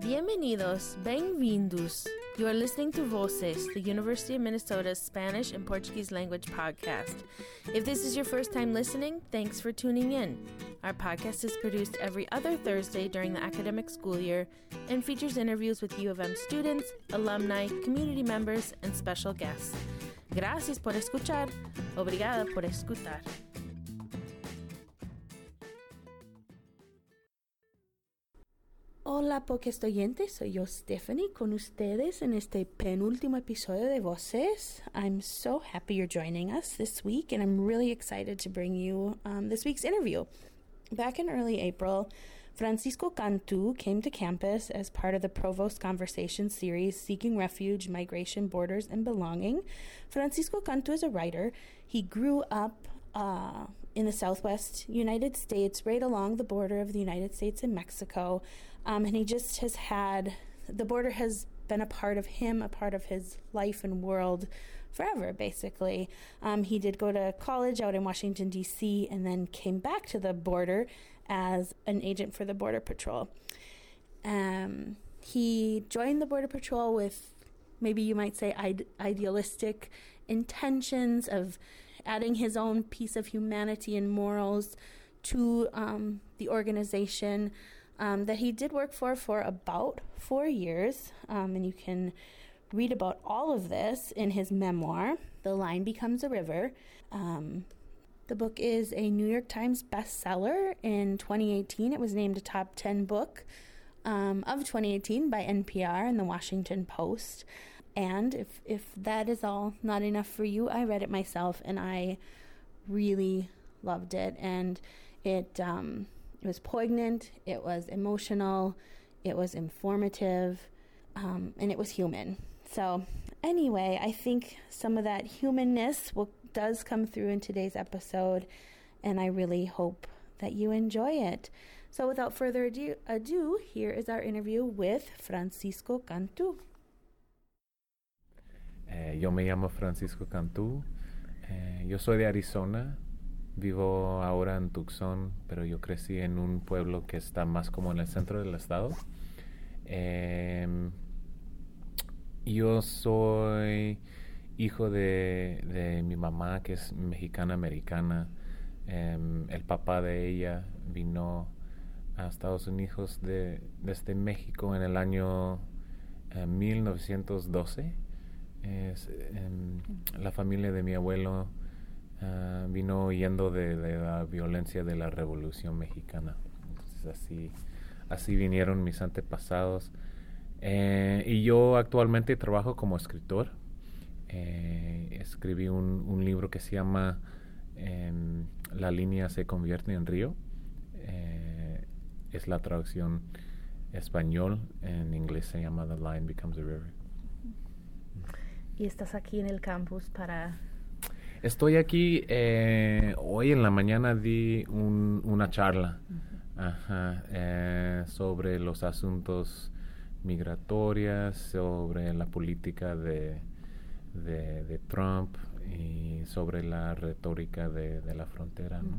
Bienvenidos, bem-vindos. You are listening to Voces, the University of Minnesota's Spanish and Portuguese language podcast. If this is your first time listening, thanks for tuning in. Our podcast is produced every other Thursday during the academic school year and features interviews with U of M students, alumni, community members, and special guests. Gracias por escuchar. Obrigada por escutar. Hola, podcast oyentes. Soy yo, Stephanie, con ustedes en este penúltimo episodio de Voces. I'm so happy you're joining us this week, and I'm really excited to bring you um, this week's interview. Back in early April, Francisco Cantu came to campus as part of the Provost Conversation series Seeking Refuge, Migration, Borders, and Belonging. Francisco Cantu is a writer. He grew up uh, in the southwest United States, right along the border of the United States and Mexico. Um, and he just has had the border has been a part of him, a part of his life and world forever, basically. Um, he did go to college out in Washington, D.C., and then came back to the border as an agent for the Border Patrol. Um, he joined the Border Patrol with maybe you might say ide- idealistic intentions of adding his own piece of humanity and morals to um, the organization um, that he did work for for about four years. Um, and you can read about all of this in his memoir, The Line Becomes a River. Um, the book is a New York Times bestseller in 2018. It was named a top 10 book um, of 2018 by NPR and the Washington Post. And if, if that is all not enough for you, I read it myself and I really loved it. And it, um, it was poignant, it was emotional, it was informative, um, and it was human. So, anyway, I think some of that humanness will, does come through in today's episode, and I really hope that you enjoy it. So, without further ado, ado here is our interview with Francisco Cantu. Eh, yo me llamo Francisco Cantú. Eh, yo soy de Arizona. Vivo ahora en Tucson, pero yo crecí en un pueblo que está más como en el centro del estado. Em, yo soy hijo de, mi mamá, que es mexicana-americana. Em, el papá de ella vino a Estados Unidos de, desde México en el año 1912 eh, es, em, la familia de mi abuelo ah, vino huyendo de, la violencia de la Revolución Mexicana. Entonces así, así vinieron mis antepasados. Eh, y yo actualmente trabajo como escritor. Eh, escribí un, libro que se llama em, La línea se convierte en río. Eh, es la traducción español. En inglés se llama The Line Becomes a River y estás aquí en el campus para... Estoy aquí, eh, hoy en la mañana di una charla eh, sobre los asuntos migratorios, sobre la política de, de, Trump y sobre la retórica de, la frontera. ¿no?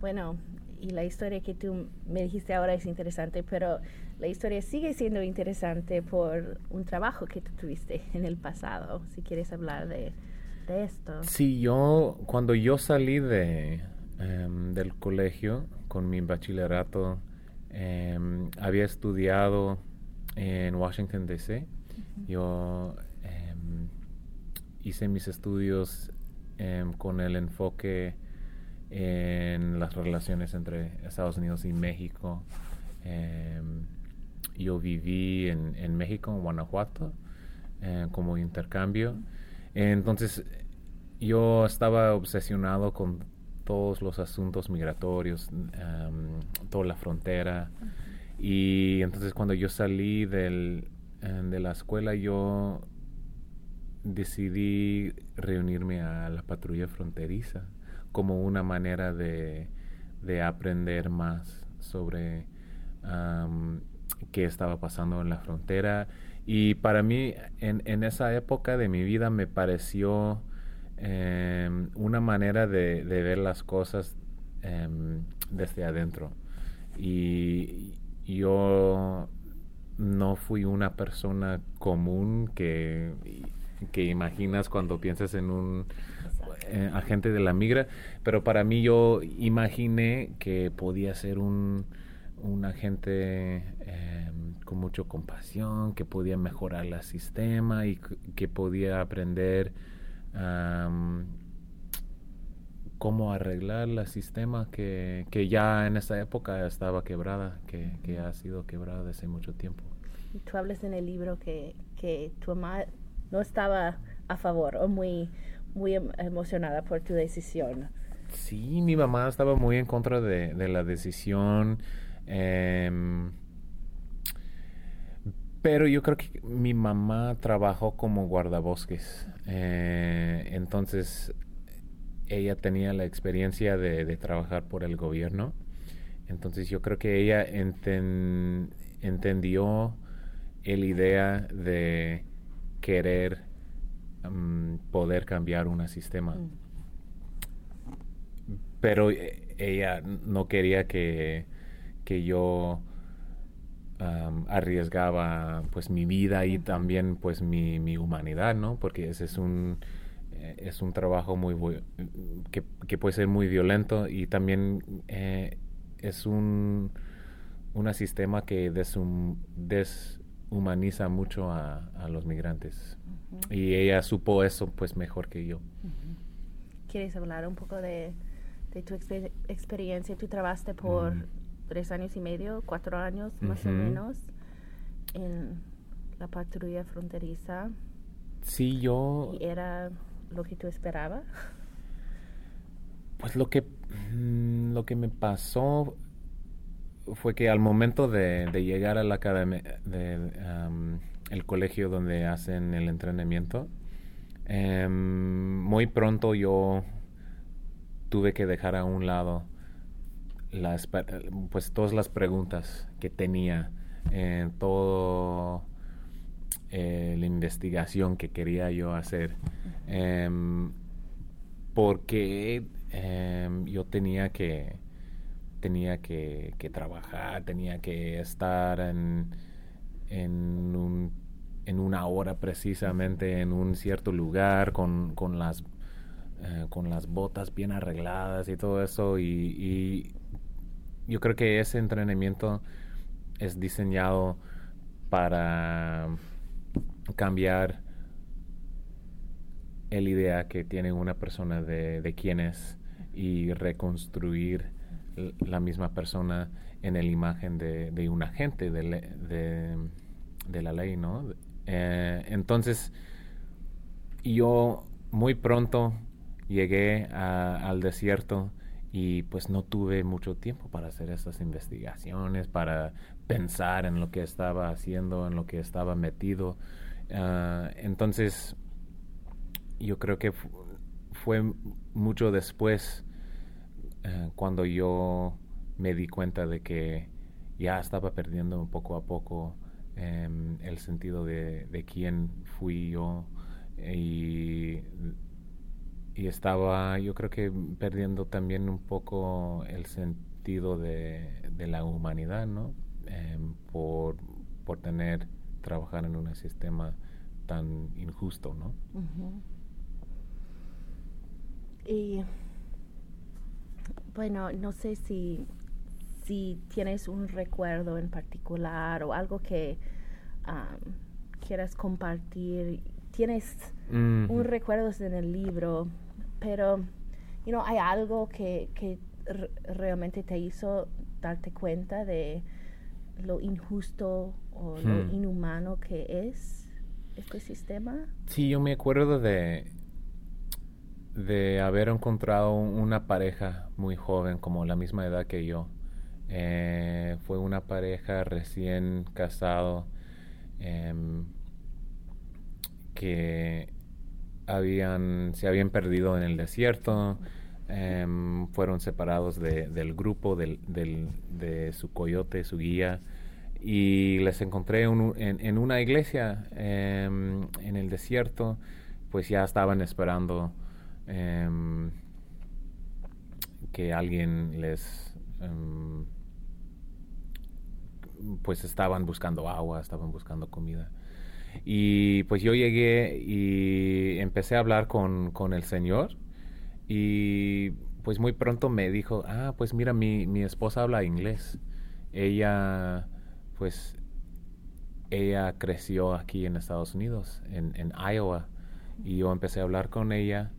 Bueno, y la historia que tú me dijiste ahora es interesante, pero la historia sigue siendo interesante por un trabajo que tú tuviste en el pasado, si quieres hablar de, esto. Sí, yo, cuando yo salí de, em, del colegio con mi bachillerato, em, había estudiado en Washington, D.C. Yo em, hice mis estudios con el enfoque en las relaciones entre Estados Unidos y México. Em, yo viví en, México, en Guanajuato, eh, como intercambio. Entonces, yo estaba obsesionado con todos los asuntos migratorios, em, toda la frontera. Y entonces cuando yo salí del, em, de la escuela, yo decidí reunirme a la patrulla fronteriza como una manera de, aprender más sobre qué estaba pasando en la frontera. Y para mí, en, esa época de mi vida, me pareció em, una manera de, ver las cosas em, desde adentro. Y yo no fui una persona común que, que imaginas cuando piensas en un eh, agente de la migra, pero para mí yo imaginé que podía ser un, un agente em, con mucho compasión, que podía mejorar el sistema y que podía aprender cómo arreglar el sistema que, que, ya en esa época estaba quebrada, que, que, ha sido quebrada desde mucho tiempo. Tú hablas en el libro que, que tu mamá no estaba a favor o muy, muy em, emocionada por tu decisión. Sí, mi mamá estaba muy en contra de, la decisión. Em, pero yo creo que mi mamá trabajó como guardabosques. Eh, entonces, ella tenía la experiencia de, trabajar por el gobierno. Entonces, yo creo que ella entendió la idea de querer mm, poder cambiar un sistema. Mm. Pero eh, ella no quería que que yo arriesgaba pues mi vida y también pues mi, mi humanidad, ¿no? Porque ese es un eh, es un trabajo muy que, que, puede ser muy violento y también eh, es un un sistema que deshumaniza mucho a, a los migrantes y ella supo eso pues mejor que yo. ¿Quieres hablar un poco de, de tu experiencia? Tú trabajaste por tres años y medio, cuatro años más o menos en la patrulla fronteriza. Sí, yo... ¿Y era lo que tú esperabas? Pues lo que, mm, lo que me pasó fue que al momento de, llegar a la academia, de, el colegio donde hacen el entrenamiento, em, muy pronto yo tuve que dejar a un lado las, pues todas las preguntas que tenía en todo eh, la investigación que quería yo hacer em, porque em, yo tenía que tenía que, trabajar tenía que estar en, en, un, en una hora precisamente en un cierto lugar con, con las eh, con las botas bien arregladas y todo eso. Y yo creo que ese entrenamiento es diseñado para cambiar el idea que tiene una persona de, quién es y reconstruir la misma persona en la imagen de, un agente de, de, la ley, ¿no? Eh, entonces, yo muy pronto llegué al desierto y pues no tuve mucho tiempo para hacer esas investigaciones, para pensar en lo que estaba haciendo, en lo que estaba metido. Ah, entonces, yo creo que fue mucho después eh, cuando yo me di cuenta de que ya estaba perdiendo poco a poco em, el sentido de, de quién fui yo y y estaba yo creo que perdiendo también un poco el sentido de, la humanidad, ¿no? Em, por, por tener, trabajar en un sistema tan injusto, ¿no? Y bueno, no sé si, si tienes un recuerdo en particular o algo que quieras compartir. ¿Tienes un recuerdo en el libro pero, you know, hay algo que, que realmente te hizo darte cuenta de lo injusto o lo hmm. inhumano que es este sistema. Sí, yo me acuerdo de de haber encontrado una pareja muy joven, como la misma edad que yo. Eh, fue una pareja recién casado em, que habían, se habían perdido en el desierto, em, fueron separados del grupo, del, de su coyote, su guía, y les encontré en, una iglesia em, en el desierto, pues ya estaban esperando em, que alguien les pues estaban buscando agua, estaban buscando comida. Y pues yo llegué y empecé a hablar con, con el Señor y pues muy pronto me dijo, ah, pues mira, mi, mi esposa habla inglés. Ella, pues, ella creció aquí en Estados Unidos, en, en Iowa. Y yo empecé a hablar con ella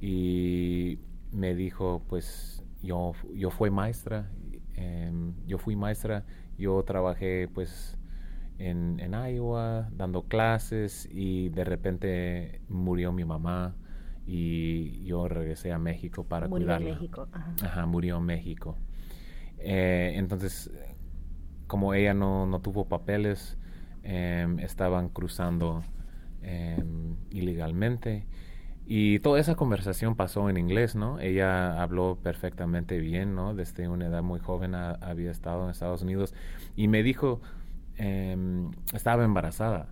y me dijo, pues, yo, yo fui maestra, em, yo fui maestra, yo trabajé, pues, en, en Iowa dando clases y de repente murió mi mamá y yo regresé a México para Murió cuidarla. en México. Ajá. Ajá, murió en México. Eh, entonces, como ella no, no tuvo papeles, em, estaban cruzando em, ilegalmente. Y toda esa conversación pasó en inglés, ¿no? Ella habló perfectamente bien, ¿no? Desde una edad muy joven ha- había estado en Estados Unidos. Y me dijo, em, estaba embarazada.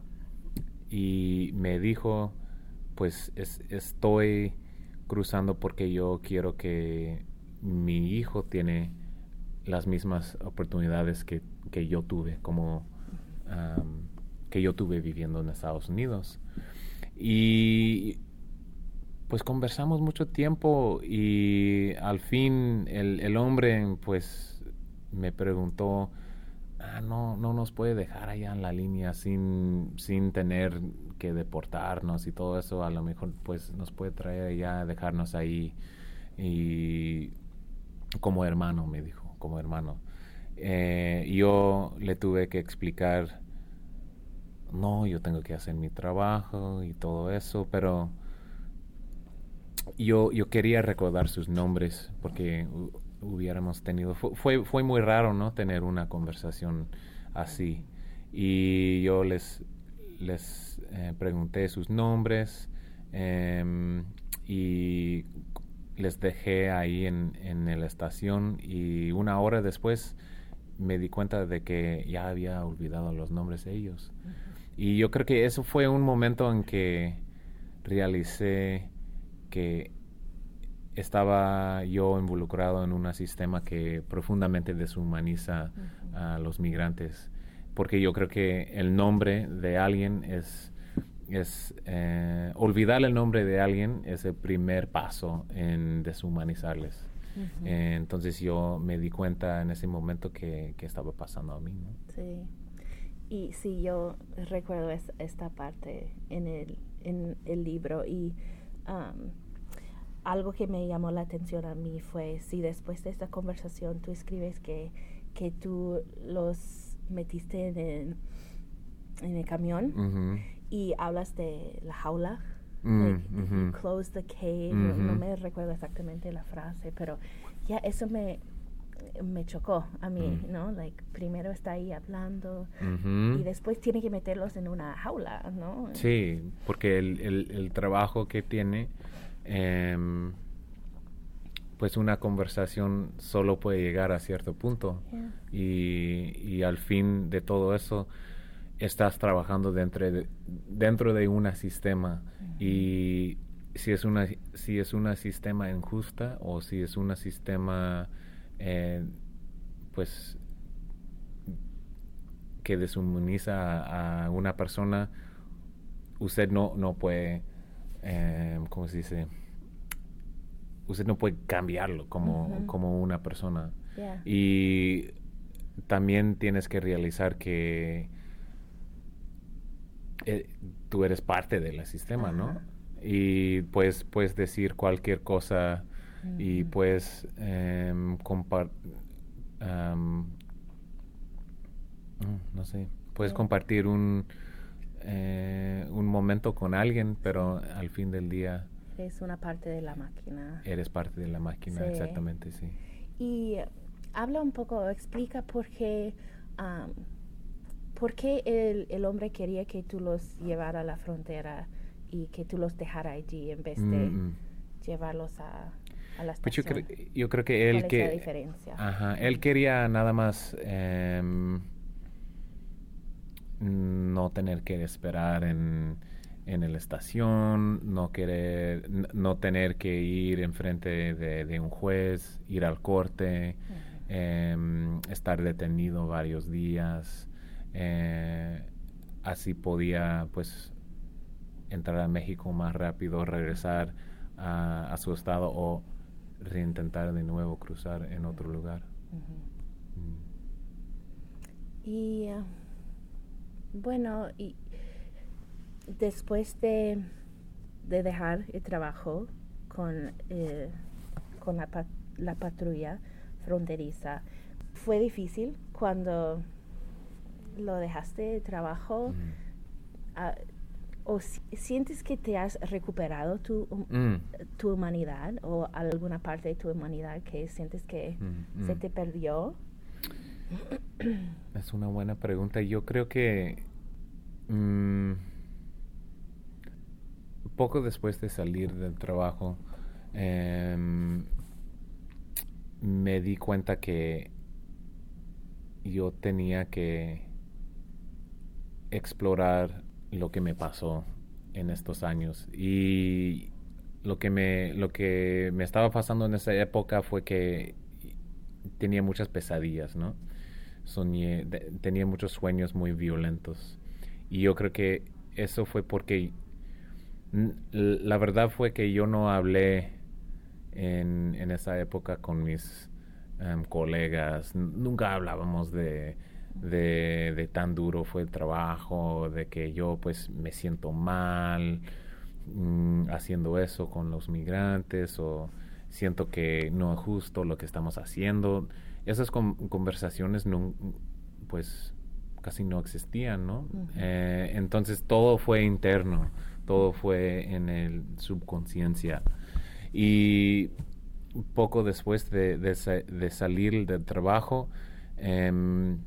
Y me dijo, pues es- estoy cruzando porque yo quiero que mi hijo tiene las mismas oportunidades que, que yo tuve, como am, que yo tuve viviendo en Estados Unidos. Y pues conversamos mucho tiempo y al fin el, el hombre pues me preguntó, ah, no, no nos puede dejar allá en la línea sin, sin tener que deportarnos y todo eso, a lo mejor pues nos puede traer allá, dejarnos ahí y como hermano, me dijo, como hermano. Eh, yo le tuve que explicar, no, yo tengo que hacer mi trabajo y todo eso, pero yo, yo quería recordar sus nombres porque hu- hubiéramos tenido, fu- fue, fue muy raro, ¿no? Tener una conversación así. Y yo les, les eh, pregunté sus nombres em, y les dejé ahí en, en la estación y una hora después me di cuenta de que ya había olvidado los nombres de ellos. Y yo creo que eso fue un momento en que realicé que estaba yo involucrado en un sistema que profundamente deshumaniza a los migrantes, porque yo creo que el nombre de alguien es, es eh, olvidar el nombre de alguien es el primer paso en deshumanizarles. Eh, entonces yo me di cuenta en ese momento que, que estaba pasando a mí. ¿no? Sí. Y sí, yo recuerdo es- esta parte en el, en el libro y algo que me llamó la atención a mí fue si después de esta conversación tú escribes que, que tú los metiste en el, en el camión y hablas de la jaula. Mm, like, you close the cave, no- me recuerdo exactamente la frase, pero ya eso me, me chocó a mí, Mm. ¿no? Like, primero está ahí hablando y después tiene que meterlos en una jaula, ¿no? Sí, porque el, el- el trabajo que tiene, em, pues una conversación solo puede llegar a cierto punto. Yeah. Y, y al fin de todo eso, estás trabajando dentro de, dentro de un sistema. Y si es una si es un sistema injusta o si es un sistema, eh, pues que deshumaniza a, a una persona, usted no, no puede, eh, ¿cómo se dice? Usted no puede cambiarlo como, como una persona. Yeah. Y también tienes que realizar que eh, tú eres parte del sistema, ¿no? Y pues puedes decir cualquier cosa y puedes em, compar- am, mm, no sé, puedes compartir un eh, un momento con alguien, pero al fin del día Es una parte de la máquina. eres parte de la máquina, Sí. exactamente, sí. Y habla un poco, explica por qué, am, por qué el, el hombre quería que tú los llevara a la frontera y que tú los dejara allí en vez de Mm, llevarlos a, a la Pues yo, estación. cre- yo creo que él ¿Cuál es que la diferencia? Ajá, él quería nada más em, no tener que esperar en, en la estación, no querer, no tener que ir enfrente de, de un juez, ir al corte, em, estar detenido varios días. Eh, así podía pues entrar a México más rápido, regresar a, su estado o reintentar de nuevo cruzar en otro lugar. Mm. Y ah, bueno, y después de, de, dejar el trabajo con, eh, con la, la patrulla fronteriza, fue difícil cuando lo dejaste el trabajo. Ah, ¿O sientes que te has recuperado tu, mm. tu humanidad o alguna parte de tu humanidad que sientes que mm, se mm. te perdió? Es una buena pregunta. Yo creo que poco después de salir del trabajo, em, me di cuenta que yo tenía que explorar lo que me pasó en estos años y lo que me lo que me estaba pasando en esa época fue que tenía muchas pesadillas, ¿no? Soñé, tenía muchos sueños muy violentos y yo creo que eso fue porque la verdad fue que yo no hablé en, en esa época con mis em, colegas, nunca hablábamos de de, tan duro fue el trabajo, de que yo pues me siento mal mm, haciendo eso con los migrantes o siento que no es justo lo que estamos haciendo. Esas conversaciones no, pues casi no existían, ¿no? Eh, entonces todo fue interno, todo fue en el subconsciencia. Y poco después de, de, salir del trabajo, em,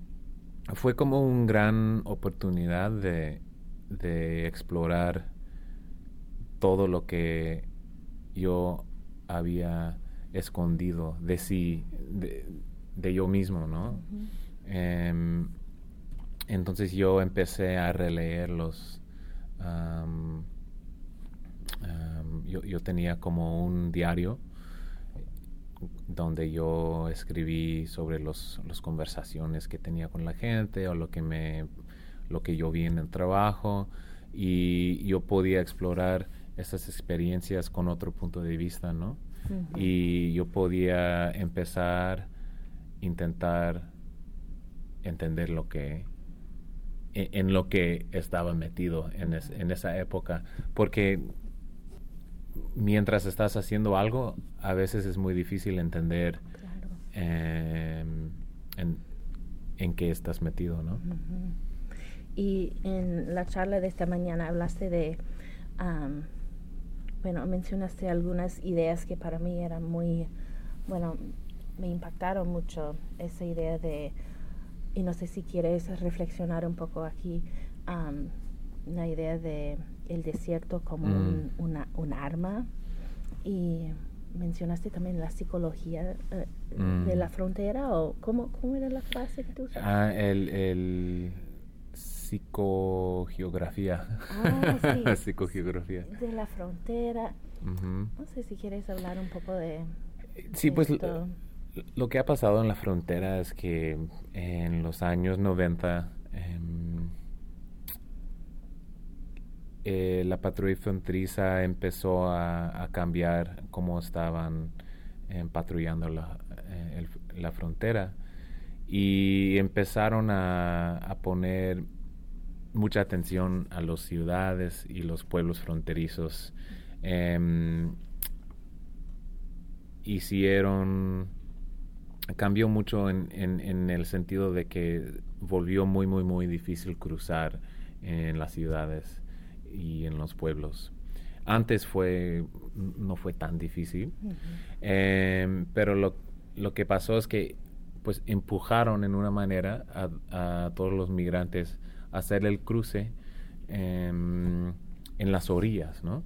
fue como una gran oportunidad de, explorar todo lo que yo había escondido de sí, de, yo mismo, ¿no? Entonces yo empecé a releer los... yo, yo, tenía como un diario donde yo escribí sobre las los conversaciones que tenía con la gente o lo que me lo que yo vi en el trabajo y yo podía explorar esas experiencias con otro punto de vista, ¿no? Y yo podía empezar intentar entender lo que e, en, lo que estaba metido en, en esa época porque mientras estás haciendo algo, a veces es muy difícil entender em, en, qué estás metido, ¿no? Y en la charla de esta mañana hablaste de, bueno, mencionaste algunas ideas que para mí eran muy, bueno, me impactaron mucho esa idea de, y no sé si quieres reflexionar un poco aquí, la idea de el desierto como mm. un, una, arma y mencionaste también la psicología eh, de la mm. frontera o cómo, cómo era la frase que tú usaste? Ah, el, el psicogeografía. Ah, sí. psicogeografía. De la frontera. No sé si quieres hablar un poco de... Sí, pues lo, que ha pasado en la frontera es que en los años 90 eh, la patrulla fronteriza empezó a, cambiar cómo estaban eh, patrullando la, eh, la, frontera y empezaron a, poner mucha atención a las ciudades y los pueblos fronterizos. Em, hicieron cambió mucho en, en, el sentido de que volvió muy muy muy difícil cruzar en las ciudades y en los pueblos. Antes fue, no fue tan difícil, em, pero lo, lo, que pasó es que pues empujaron en una manera a, todos los migrantes a hacer el cruce em, en las orillas, ¿no?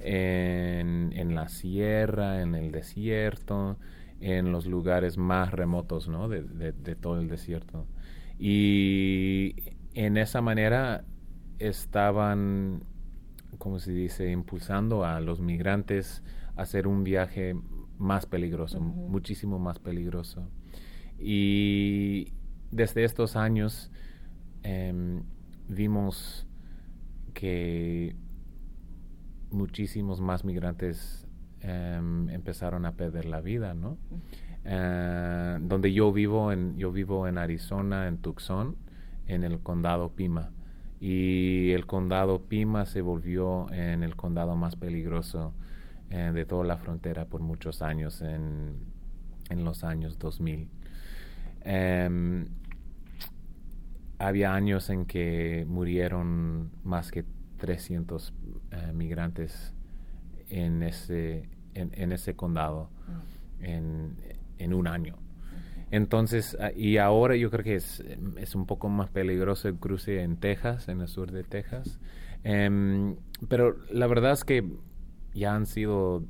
En, en, la sierra, en el desierto, en los lugares más remotos, ¿no? De, de, de todo el desierto. Y en esa manera estaban, como se dice, impulsando a los migrantes a hacer un viaje más peligroso, muchísimo más peligroso. Y desde estos años em, vimos que muchísimos más migrantes em, empezaron a perder la vida, ¿no? Eh, donde yo vivo, en, yo vivo en Arizona, en Tucson, en el condado Pima. Y el condado Pima se volvió en el condado más peligroso eh, de toda la frontera por muchos años, en, en los años 2000. Em, había años en que murieron más que 300 eh, migrantes en ese, en, ese condado mm. en, en, un año. Entonces, ah, y ahora yo creo que es, es, un poco más peligroso el cruce en Texas, en el sur de Texas. Em, pero la verdad es que ya han sido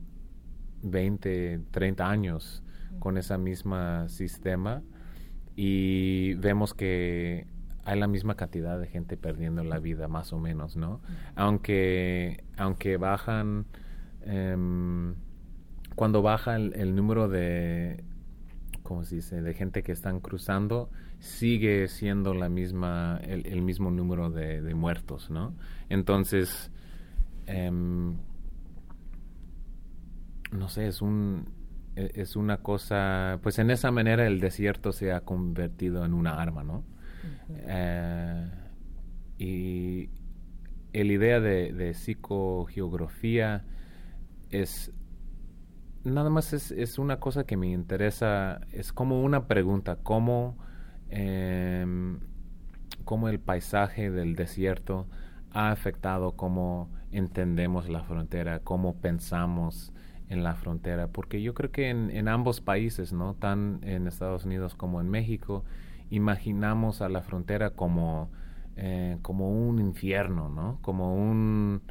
20, 30 años con ese mismo sistema y vemos que hay la misma cantidad de gente perdiendo la vida, más o menos, ¿no? Aunque, aunque bajan, em, cuando baja el, número de, ¿cómo se dice?, de gente que están cruzando, sigue siendo la misma, el, mismo número de, muertos, ¿no? Entonces, em, no sé, es un, e, es una cosa, pues en esa manera el desierto se ha convertido en una arma, ¿no? Eh, y la idea de, de, psicogeografía es nada más es, una cosa que me interesa, es como una pregunta, cómo, em, cómo el paisaje del desierto ha afectado cómo entendemos la frontera, cómo pensamos en la frontera, porque yo creo que en, en ambos países, ¿no? Tan en Estados Unidos como en México, imaginamos a la frontera como, eh, como un infierno, ¿no? Como un,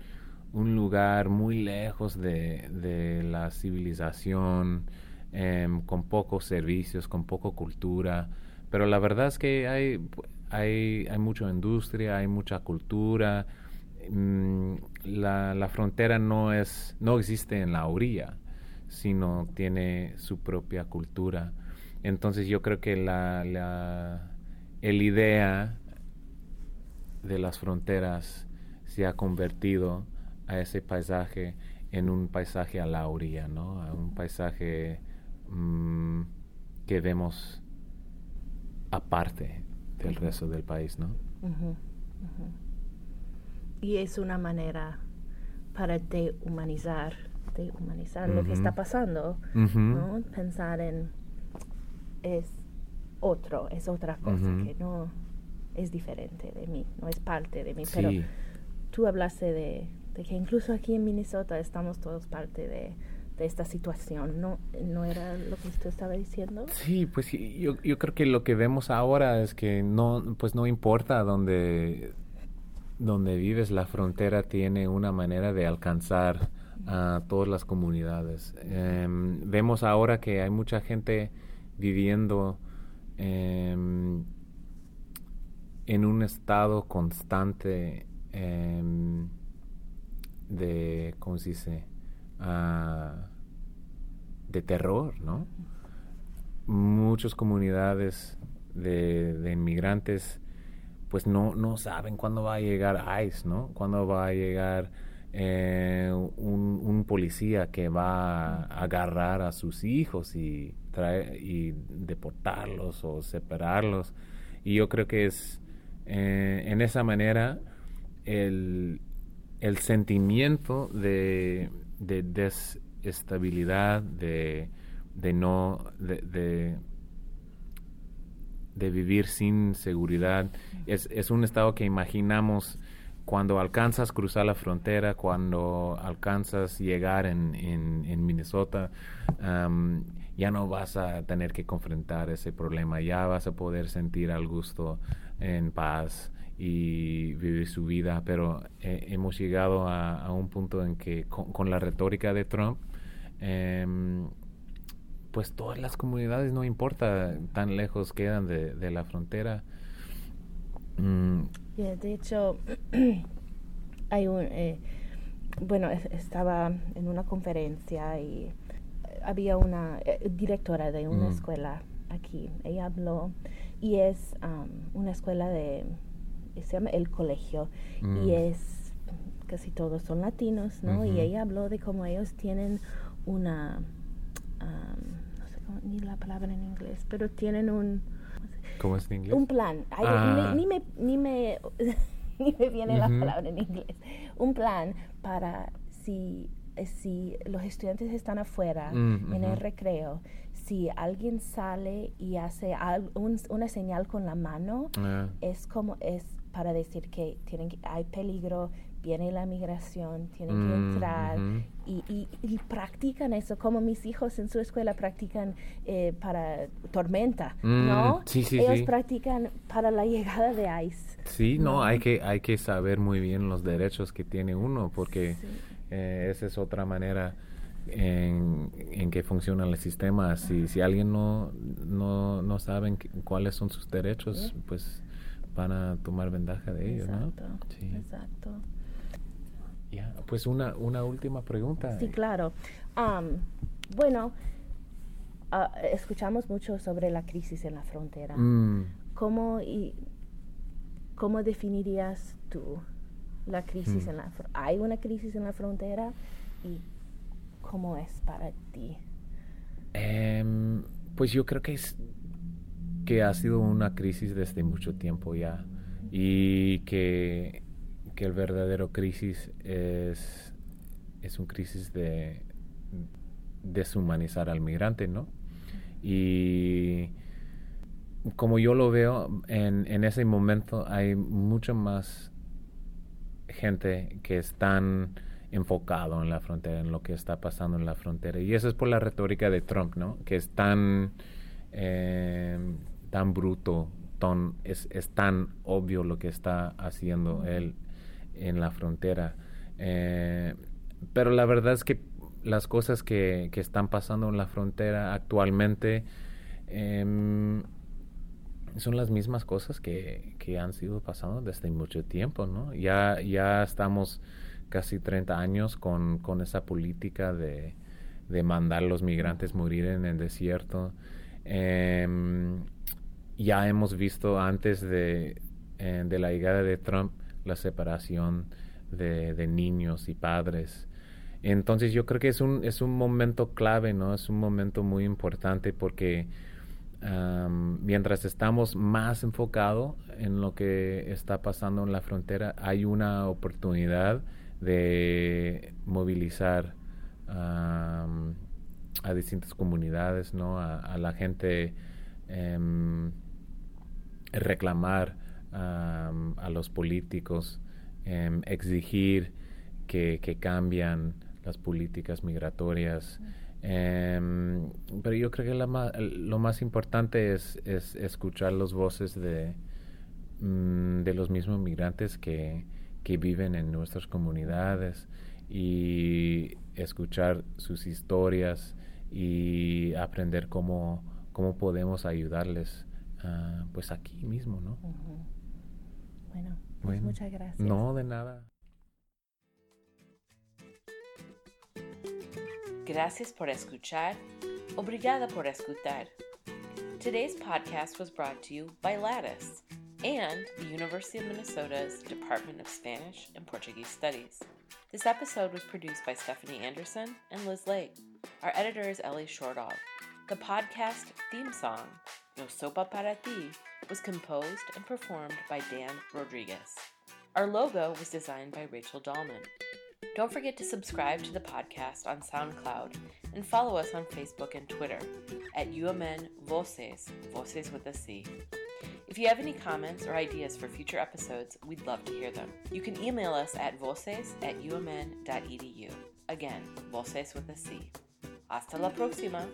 un lugar muy lejos de, de la civilización, em, con pocos servicios, con poca cultura. Pero la verdad es que hay, hay, hay mucha industria, hay mucha cultura. Mm, la, la, frontera no, es, no existe en la orilla, sino tiene su propia cultura. Entonces yo creo que la, la el idea de las fronteras se ha convertido a ese paisaje en un paisaje a la orilla, ¿no? A un paisaje mm, que vemos aparte del resto del país, ¿no? Y es una manera para dehumanizar, dehumanizar lo que está pasando, ¿no? Pensar en es otro, es otra cosa que no es diferente de mí, no es parte de mí. Pero tú hablaste de, que incluso aquí en Minnesota estamos todos parte de, esta situación, ¿no? ¿No era lo que usted estaba diciendo? Sí, pues yo, yo creo que lo que vemos ahora es que no, pues no importa dónde, donde vives, la frontera tiene una manera de alcanzar a todas las comunidades. Em, vemos ahora que hay mucha gente viviendo em, en un estado constante em, de, ¿cómo se dice? Ah, de terror, ¿no? Muchas comunidades de, inmigrantes pues no, no saben cuándo va a llegar ICE, ¿no? Cuándo va a llegar eh, un, policía que va a agarrar a sus hijos y y deportarlos o separarlos. Y yo creo que es eh, en esa manera el, el sentimiento de, de desestabilidad, de, de no, de, de, vivir sin seguridad, es, es un estado que imaginamos cuando alcanzas cruzar la frontera, cuando alcanzas llegar en, en, Minnesota, ya no vas a tener que confrontar ese problema, ya vas a poder sentir al gusto en paz y vivir su vida, pero eh, hemos llegado a, un punto en que con, la retórica de Trump, em, pues todas las comunidades, no importa tan lejos quedan de, la frontera. Mm. de hecho, hay un, eh, bueno, estaba en una conferencia y había una eh, directora de una mm. escuela aquí. Ella habló y es um, una escuela de, se llama El Colegio y Mm. es, casi todos son latinos, ¿no? Y ella habló de cómo ellos tienen una, um, no sé cómo, ni la palabra en inglés, pero tienen un, ¿Cómo es en inglés? un plan. Ay, Ah. ni, ni me, ni, me, ni me viene la palabra en inglés. Un plan para si, si los estudiantes están afuera Mm, en el recreo, si alguien sale y hace al- un- una señal con la mano, Ah, es como es para decir que tienen que- hay peligro, viene la migración, tienen que Mm, entrar y, y- y practican eso, como mis hijos en su escuela practican eh, para tormenta, Mm, ¿no? sí, sí, Ellos sí. practican para la llegada de ice. Sí, no, No. hay que hay que saber muy bien los derechos que tiene uno porque eh, esa es otra manera en, en que funciona el sistema. Si, si alguien no, no, no sabe cuáles son sus derechos, pues van a tomar ventaja de ellos, ¿no? Exacto, Sí. exacto. Ya, Pues una, una última pregunta. Sí, claro. Am, bueno, ah, escuchamos mucho sobre la crisis en la frontera. Mm, ¿Cómo, y, ¿Cómo definirías tú la crisis Mm. en la fr- ¿Hay una crisis en la frontera? ¿Y cómo es para ti? Em, pues yo creo que es que ha sido una crisis desde mucho tiempo ya y que, que el verdadero crisis es, es un crisis de deshumanizar al migrante, ¿no? Y como yo lo veo, en, en ese momento hay mucho más gente que están enfocado en la frontera, en lo que está pasando en la frontera. Y eso es por la retórica de Trump, ¿no? Que es tan, eh, tan bruto, tan, es, es tan obvio lo que está haciendo él en la frontera. Eh, pero la verdad es que las cosas que, que están pasando en la frontera actualmente em, son las mismas cosas que, que han sido pasando desde mucho tiempo, ¿no? Ya, ya estamos casi 30 años con, con esa política de, de mandar a los migrantes morir en el desierto. Em, ya hemos visto antes de, eh, de la llegada de Trump la separación de, de niños y padres. Entonces yo creo que es un, es un momento clave, ¿no? Es un momento muy importante porque um, mientras estamos más enfocados en lo que está pasando en la frontera, hay una oportunidad de movilizar a distintas comunidades, ¿no? A, a la gente um, reclamar a los políticos, um, exigir que, que, cambian las políticas migratorias. Um, pero yo creo que la ma lo más importante es, es escuchar las voces de, um, de los mismos migrantes que, que viven en nuestras comunidades y escuchar sus historias y aprender cómo, cómo podemos ayudarles uh, pues aquí mismo, ¿no? Uh -huh. Bueno, pues bueno, muchas gracias. No, de nada. Gracias por escuchar. Obrigada por escuchar. Today's podcast was brought to you by Lattice and the University of Minnesota's Department of Spanish and Portuguese Studies. This episode was produced by Stephanie Anderson and Liz Lake. Our editor is Ellie Shortall. The podcast theme song, No Sopa Para Ti, was composed and performed by Dan Rodriguez. Our logo was designed by Rachel Dahlman. Don't forget to subscribe to the podcast on SoundCloud and follow us on Facebook and Twitter at UMN Voces, Voces with a C. If you have any comments or ideas for future episodes, we'd love to hear them. You can email us at voces at umn.edu. Again, voces with a C. Hasta la próxima!